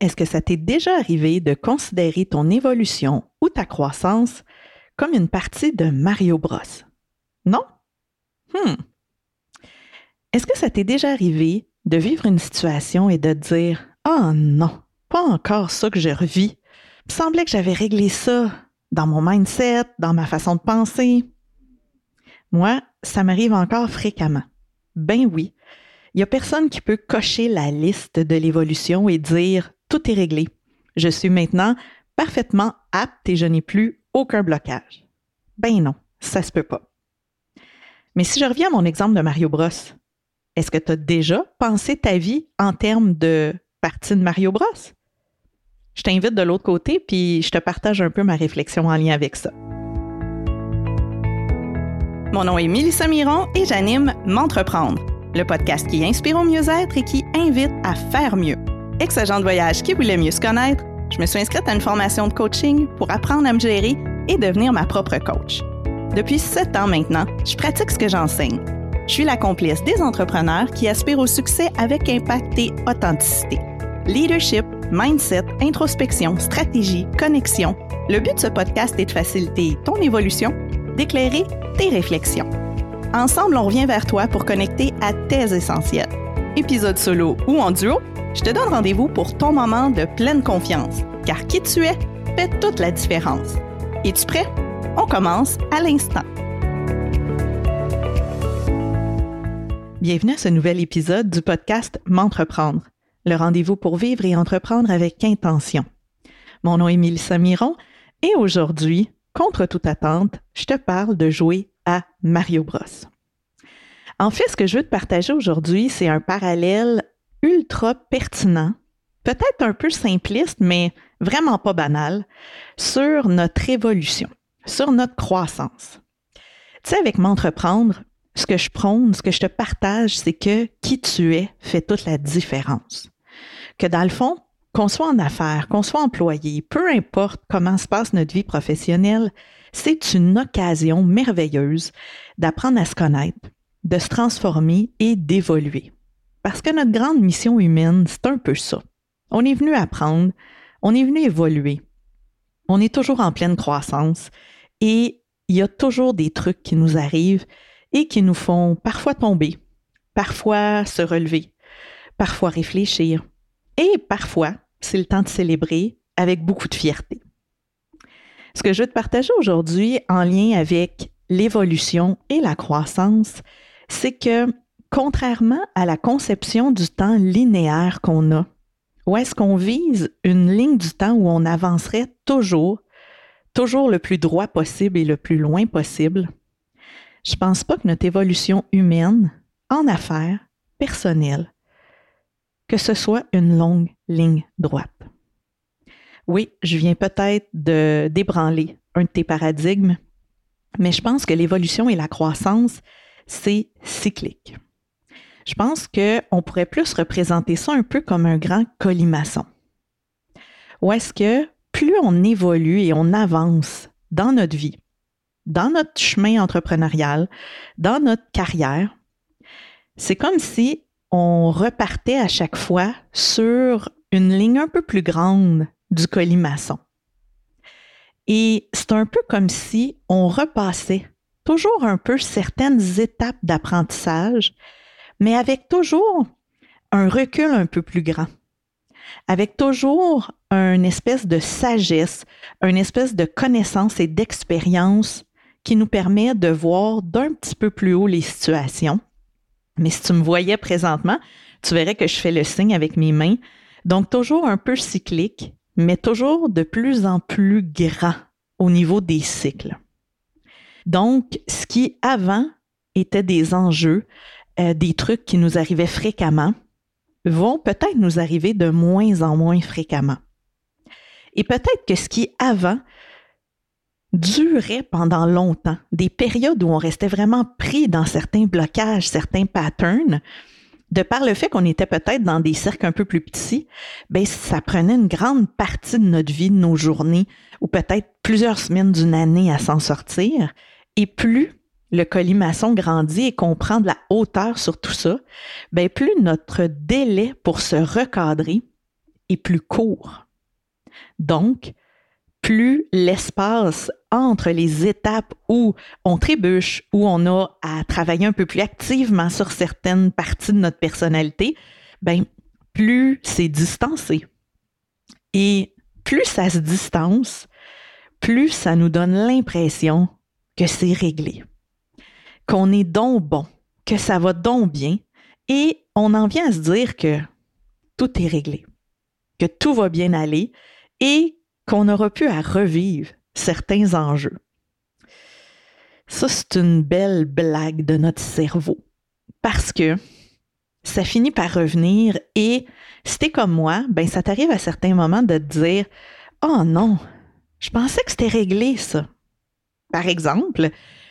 est-ce que ça t'est déjà arrivé de considérer ton évolution ou ta croissance comme une partie de Mario Bros? Non? Hmm. Est-ce que ça t'est déjà arrivé de vivre une situation et de dire Oh non, pas encore ça que je revis. Il me semblait que j'avais réglé ça dans mon mindset, dans ma façon de penser. Moi, ça m'arrive encore fréquemment. Ben oui, il n'y a personne qui peut cocher la liste de l'évolution et dire tout est réglé. Je suis maintenant parfaitement apte et je n'ai plus aucun blocage. Ben non, ça se peut pas. Mais si je reviens à mon exemple de Mario Bros, est-ce que tu as déjà pensé ta vie en termes de partie de Mario Bros? Je t'invite de l'autre côté, puis je te partage un peu ma réflexion en lien avec ça. Mon nom est Mélissa Miron et j'anime M'entreprendre, le podcast qui inspire au mieux-être et qui invite à faire mieux. Ex-agent de voyage qui voulait mieux se connaître, je me suis inscrite à une formation de coaching pour apprendre à me gérer et devenir ma propre coach. Depuis sept ans maintenant, je pratique ce que j'enseigne. Je suis la complice des entrepreneurs qui aspirent au succès avec impact et authenticité. Leadership, mindset, introspection, stratégie, connexion. Le but de ce podcast est de faciliter ton évolution, d'éclairer tes réflexions. Ensemble, on revient vers toi pour connecter à tes essentiels. Épisode solo ou en duo, je te donne rendez-vous pour ton moment de pleine confiance, car qui tu es fait toute la différence. Es-tu prêt? On commence à l'instant. Bienvenue à ce nouvel épisode du podcast M'entreprendre, le rendez-vous pour vivre et entreprendre avec intention. Mon nom est Mélissa Miron et aujourd'hui, contre toute attente, je te parle de jouer à Mario Bros. En fait, ce que je veux te partager aujourd'hui, c'est un parallèle ultra pertinent, peut-être un peu simpliste, mais vraiment pas banal, sur notre évolution, sur notre croissance. Tu sais, avec m'entreprendre, ce que je prône, ce que je te partage, c'est que qui tu es fait toute la différence. Que dans le fond, qu'on soit en affaires, qu'on soit employé, peu importe comment se passe notre vie professionnelle, c'est une occasion merveilleuse d'apprendre à se connaître, de se transformer et d'évoluer. Parce que notre grande mission humaine, c'est un peu ça. On est venu apprendre, on est venu évoluer. On est toujours en pleine croissance et il y a toujours des trucs qui nous arrivent et qui nous font parfois tomber, parfois se relever, parfois réfléchir et parfois, c'est le temps de célébrer avec beaucoup de fierté. Ce que je veux te partager aujourd'hui en lien avec l'évolution et la croissance, c'est que contrairement à la conception du temps linéaire qu'on a, où est-ce qu'on vise une ligne du temps où on avancerait toujours, toujours le plus droit possible et le plus loin possible, je pense pas que notre évolution humaine, en affaires, personnelle, que ce soit une longue ligne droite. Oui, je viens peut-être de débranler un de tes paradigmes, mais je pense que l'évolution et la croissance, c'est cyclique. Je pense qu'on pourrait plus représenter ça un peu comme un grand colimaçon. Ou est-ce que plus on évolue et on avance dans notre vie, dans notre chemin entrepreneurial, dans notre carrière, c'est comme si on repartait à chaque fois sur une ligne un peu plus grande du colimaçon. Et c'est un peu comme si on repassait toujours un peu certaines étapes d'apprentissage, mais avec toujours un recul un peu plus grand, avec toujours une espèce de sagesse, une espèce de connaissance et d'expérience qui nous permet de voir d'un petit peu plus haut les situations. Mais si tu me voyais présentement, tu verrais que je fais le signe avec mes mains. Donc, toujours un peu cyclique, mais toujours de plus en plus grand au niveau des cycles. Donc, ce qui avant était des enjeux, euh, des trucs qui nous arrivaient fréquemment, vont peut-être nous arriver de moins en moins fréquemment. Et peut-être que ce qui avant durait pendant longtemps, des périodes où on restait vraiment pris dans certains blocages, certains patterns, de par le fait qu'on était peut-être dans des cercles un peu plus petits, ben ça prenait une grande partie de notre vie, de nos journées, ou peut-être plusieurs semaines d'une année à s'en sortir. Et plus le colimaçon grandit et qu'on prend de la hauteur sur tout ça, ben plus notre délai pour se recadrer est plus court. Donc, plus l'espace entre les étapes où on trébuche, où on a à travailler un peu plus activement sur certaines parties de notre personnalité, ben, plus c'est distancé. Et plus ça se distance, plus ça nous donne l'impression que c'est réglé, qu'on est donc bon, que ça va donc bien, et on en vient à se dire que tout est réglé, que tout va bien aller et qu'on n'aura plus à revivre certains enjeux. Ça, c'est une belle blague de notre cerveau parce que ça finit par revenir et si t'es comme moi, ben ça t'arrive à certains moments de te dire Oh non, je pensais que c'était réglé ça. Par exemple,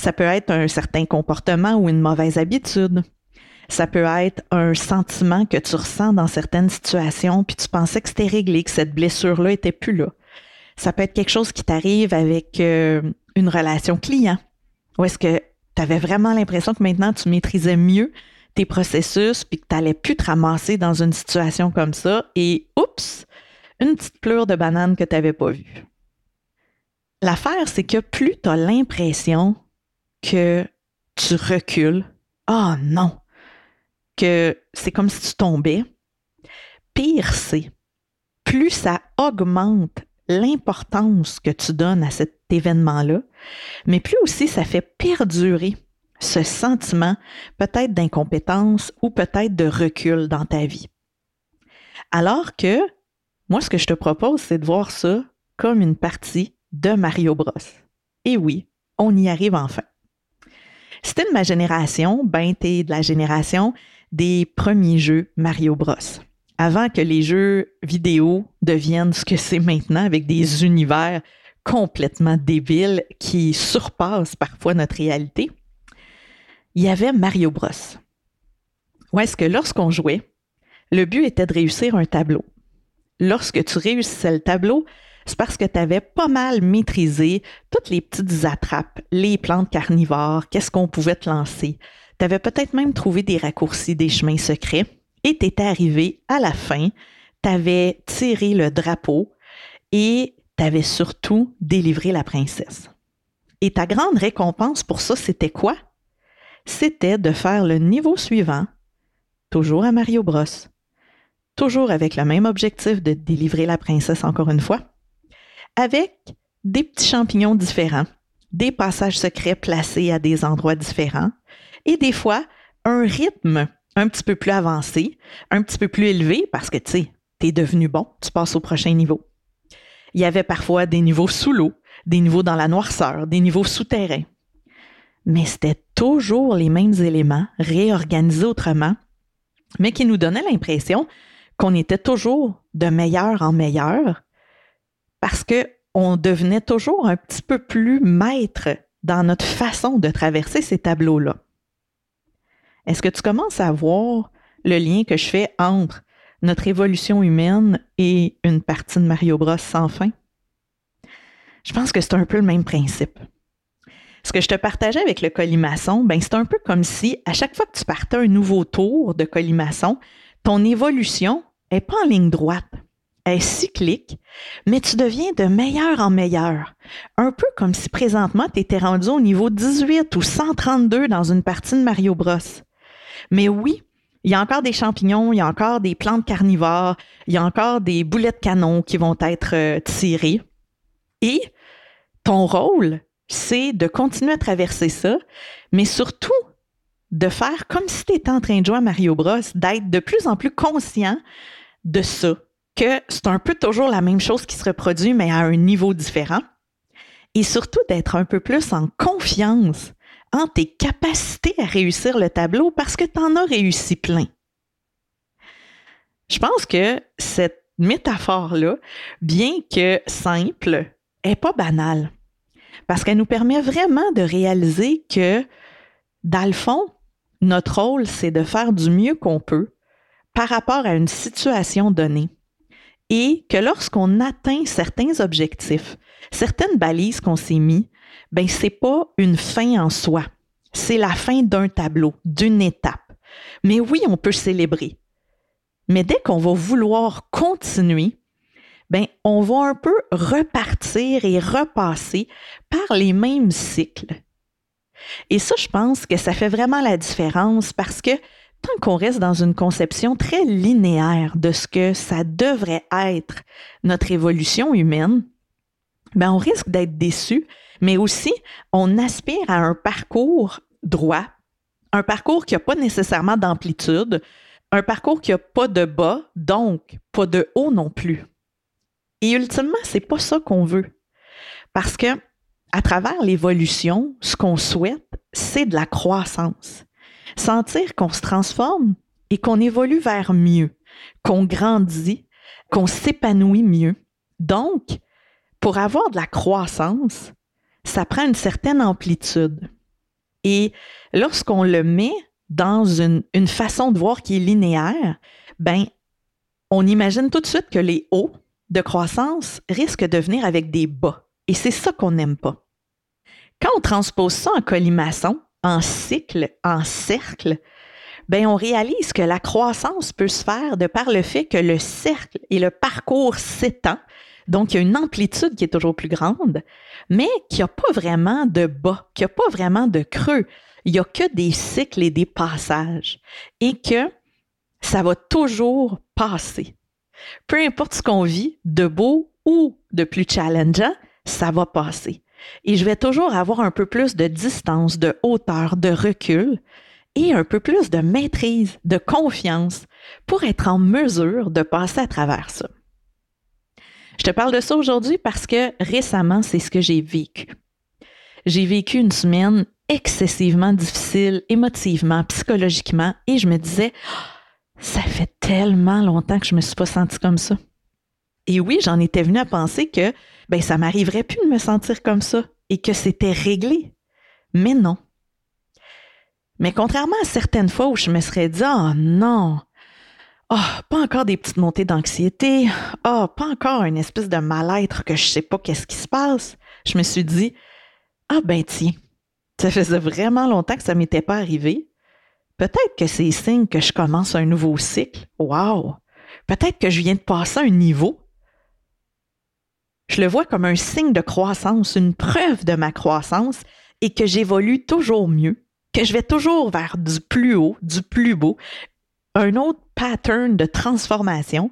ça peut être un certain comportement ou une mauvaise habitude. Ça peut être un sentiment que tu ressens dans certaines situations, puis tu pensais que c'était réglé, que cette blessure-là était plus là. Ça peut être quelque chose qui t'arrive avec euh, une relation client. Ou est-ce que tu avais vraiment l'impression que maintenant tu maîtrisais mieux tes processus, puis que tu n'allais plus te ramasser dans une situation comme ça, et oups, une petite pleure de banane que tu n'avais pas vue. L'affaire, c'est que plus tu as l'impression que tu recules, oh non, que c'est comme si tu tombais, pire c'est, plus ça augmente l'importance que tu donnes à cet événement-là, mais plus aussi ça fait perdurer ce sentiment peut-être d'incompétence ou peut-être de recul dans ta vie. Alors que moi, ce que je te propose, c'est de voir ça comme une partie de Mario Bros. Et oui, on y arrive enfin. Si t'es de ma génération, ben t'es de la génération des premiers jeux Mario Bros. Avant que les jeux vidéo deviennent ce que c'est maintenant avec des univers complètement débiles qui surpassent parfois notre réalité, il y avait Mario Bros. Où est-ce que lorsqu'on jouait, le but était de réussir un tableau. Lorsque tu réussissais le tableau, c'est parce que tu avais pas mal maîtrisé toutes les petites attrapes, les plantes carnivores, qu'est-ce qu'on pouvait te lancer. Tu avais peut-être même trouvé des raccourcis, des chemins secrets, et tu étais arrivé à la fin, tu avais tiré le drapeau et tu avais surtout délivré la princesse. Et ta grande récompense pour ça, c'était quoi? C'était de faire le niveau suivant, toujours à Mario Bros. Toujours avec le même objectif de délivrer la princesse encore une fois, avec des petits champignons différents, des passages secrets placés à des endroits différents et des fois un rythme un petit peu plus avancé, un petit peu plus élevé parce que tu sais, t'es devenu bon, tu passes au prochain niveau. Il y avait parfois des niveaux sous l'eau, des niveaux dans la noirceur, des niveaux souterrains. Mais c'était toujours les mêmes éléments, réorganisés autrement, mais qui nous donnaient l'impression qu'on était toujours de meilleur en meilleur parce qu'on devenait toujours un petit peu plus maître dans notre façon de traverser ces tableaux-là. Est-ce que tu commences à voir le lien que je fais entre notre évolution humaine et une partie de Mario Bros sans fin? Je pense que c'est un peu le même principe. Ce que je te partageais avec le colimaçon, ben c'est un peu comme si à chaque fois que tu partais un nouveau tour de colimaçon, ton évolution n'est pas en ligne droite est cyclique, mais tu deviens de meilleur en meilleur. Un peu comme si présentement tu étais rendu au niveau 18 ou 132 dans une partie de Mario Bros. Mais oui, il y a encore des champignons, il y a encore des plantes carnivores, il y a encore des boulets de canon qui vont être euh, tirés. Et ton rôle, c'est de continuer à traverser ça, mais surtout de faire comme si tu étais en train de jouer à Mario Bros, d'être de plus en plus conscient de ça, que c'est un peu toujours la même chose qui se reproduit, mais à un niveau différent. Et surtout d'être un peu plus en confiance en tes capacités à réussir le tableau parce que tu en as réussi plein. Je pense que cette métaphore-là, bien que simple, est pas banale. Parce qu'elle nous permet vraiment de réaliser que, dans le fond, notre rôle, c'est de faire du mieux qu'on peut par rapport à une situation donnée et que lorsqu'on atteint certains objectifs, certaines balises qu'on s'est mis, ben c'est pas une fin en soi. C'est la fin d'un tableau, d'une étape. Mais oui, on peut célébrer. Mais dès qu'on va vouloir continuer, ben, on va un peu repartir et repasser par les mêmes cycles. Et ça, je pense que ça fait vraiment la différence parce que tant qu'on reste dans une conception très linéaire de ce que ça devrait être notre évolution humaine, ben on risque d'être déçu, mais aussi on aspire à un parcours droit, un parcours qui n'a pas nécessairement d'amplitude, un parcours qui n'a pas de bas, donc pas de haut non plus. Et ultimement, c'est pas ça qu'on veut. Parce que à travers l'évolution, ce qu'on souhaite, c'est de la croissance. Sentir qu'on se transforme et qu'on évolue vers mieux, qu'on grandit, qu'on s'épanouit mieux. Donc, pour avoir de la croissance, ça prend une certaine amplitude. Et lorsqu'on le met dans une, façon de voir qui est linéaire, ben, on imagine tout de suite que les hauts de croissance risquent de venir avec des bas. Et c'est ça qu'on n'aime pas. Quand on transpose ça en colimaçon, en cycle, en cercle, ben on réalise que la croissance peut se faire de par le fait que le cercle et le parcours s'étend. Donc, il y a une amplitude qui est toujours plus grande, mais qu'il n'y a pas vraiment de bas, qu'il n'y a pas vraiment de creux. Il n'y a que des cycles et des passages. Et que ça va toujours passer. Peu importe ce qu'on vit, de beau ou de plus challengeant, ça va passer. Et je vais toujours avoir un peu plus de distance, de hauteur, de recul et un peu plus de maîtrise, de confiance pour être en mesure de passer à travers ça. Je te parle de ça aujourd'hui parce que récemment, c'est ce que j'ai vécu. J'ai vécu une semaine excessivement difficile émotivement, psychologiquement, et je me disais, ça fait tellement longtemps que je me suis pas sentie comme ça. Et oui, j'en étais venue à penser que ben ça m'arriverait plus de me sentir comme ça et que c'était réglé. Mais non. Mais contrairement à certaines fois où je me serais dit oh non, oh, pas encore des petites montées d'anxiété, oh, pas encore une espèce de mal-être que je sais pas qu'est-ce qui se passe, je me suis dit ah ben tiens, ça faisait vraiment longtemps que ça m'était pas arrivé. Peut-être que c'est signe que je commence un nouveau cycle. Wow! Peut-être que je viens de passer un niveau je le vois comme un signe de croissance, une preuve de ma croissance et que j'évolue toujours mieux, que je vais toujours vers du plus haut, du plus beau, un autre pattern de transformation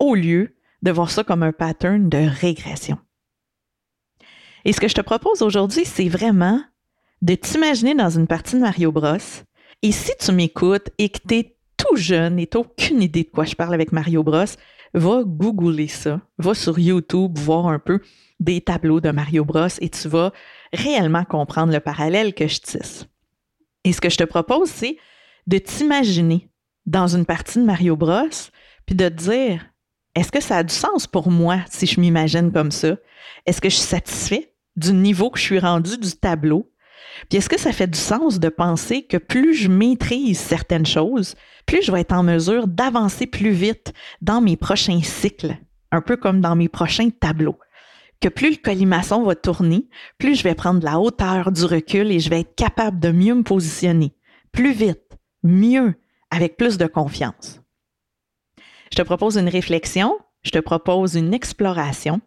au lieu de voir ça comme un pattern de régression. Et ce que je te propose aujourd'hui, c'est vraiment de t'imaginer dans une partie de Mario Bros. Et si tu m'écoutes et que tu es tout jeune et tu aucune idée de quoi je parle avec Mario Bros, va googler ça, va sur YouTube voir un peu des tableaux de Mario Bros et tu vas réellement comprendre le parallèle que je tisse. Et ce que je te propose, c'est de t'imaginer dans une partie de Mario Bros, puis de te dire, est-ce que ça a du sens pour moi si je m'imagine comme ça? Est-ce que je suis satisfait du niveau que je suis rendu du tableau? Puis est-ce que ça fait du sens de penser que plus je maîtrise certaines choses, plus je vais être en mesure d'avancer plus vite dans mes prochains cycles, un peu comme dans mes prochains tableaux? Que plus le colimaçon va tourner, plus je vais prendre la hauteur, du recul et je vais être capable de mieux me positionner, plus vite, mieux, avec plus de confiance. Je te propose une réflexion, je te propose une exploration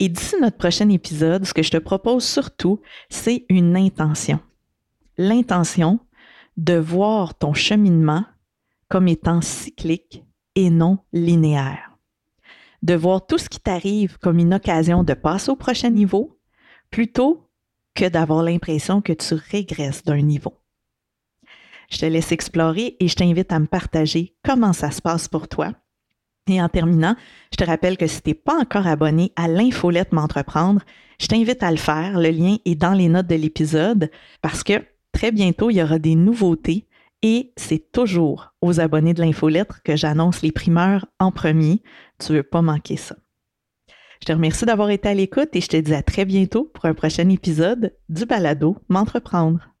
et d'ici notre prochain épisode, ce que je te propose surtout, c'est une intention. L'intention de voir ton cheminement comme étant cyclique et non linéaire. De voir tout ce qui t'arrive comme une occasion de passer au prochain niveau plutôt que d'avoir l'impression que tu régresses d'un niveau. Je te laisse explorer et je t'invite à me partager comment ça se passe pour toi et en terminant, je te rappelle que si tu n'es pas encore abonné à l'infolette M'entreprendre, je t'invite à le faire. Le lien est dans les notes de l'épisode parce que très bientôt, il y aura des nouveautés et c'est toujours aux abonnés de l'infolettre que j'annonce les primeurs en premier. Tu ne veux pas manquer ça. Je te remercie d'avoir été à l'écoute et je te dis à très bientôt pour un prochain épisode du balado M'entreprendre.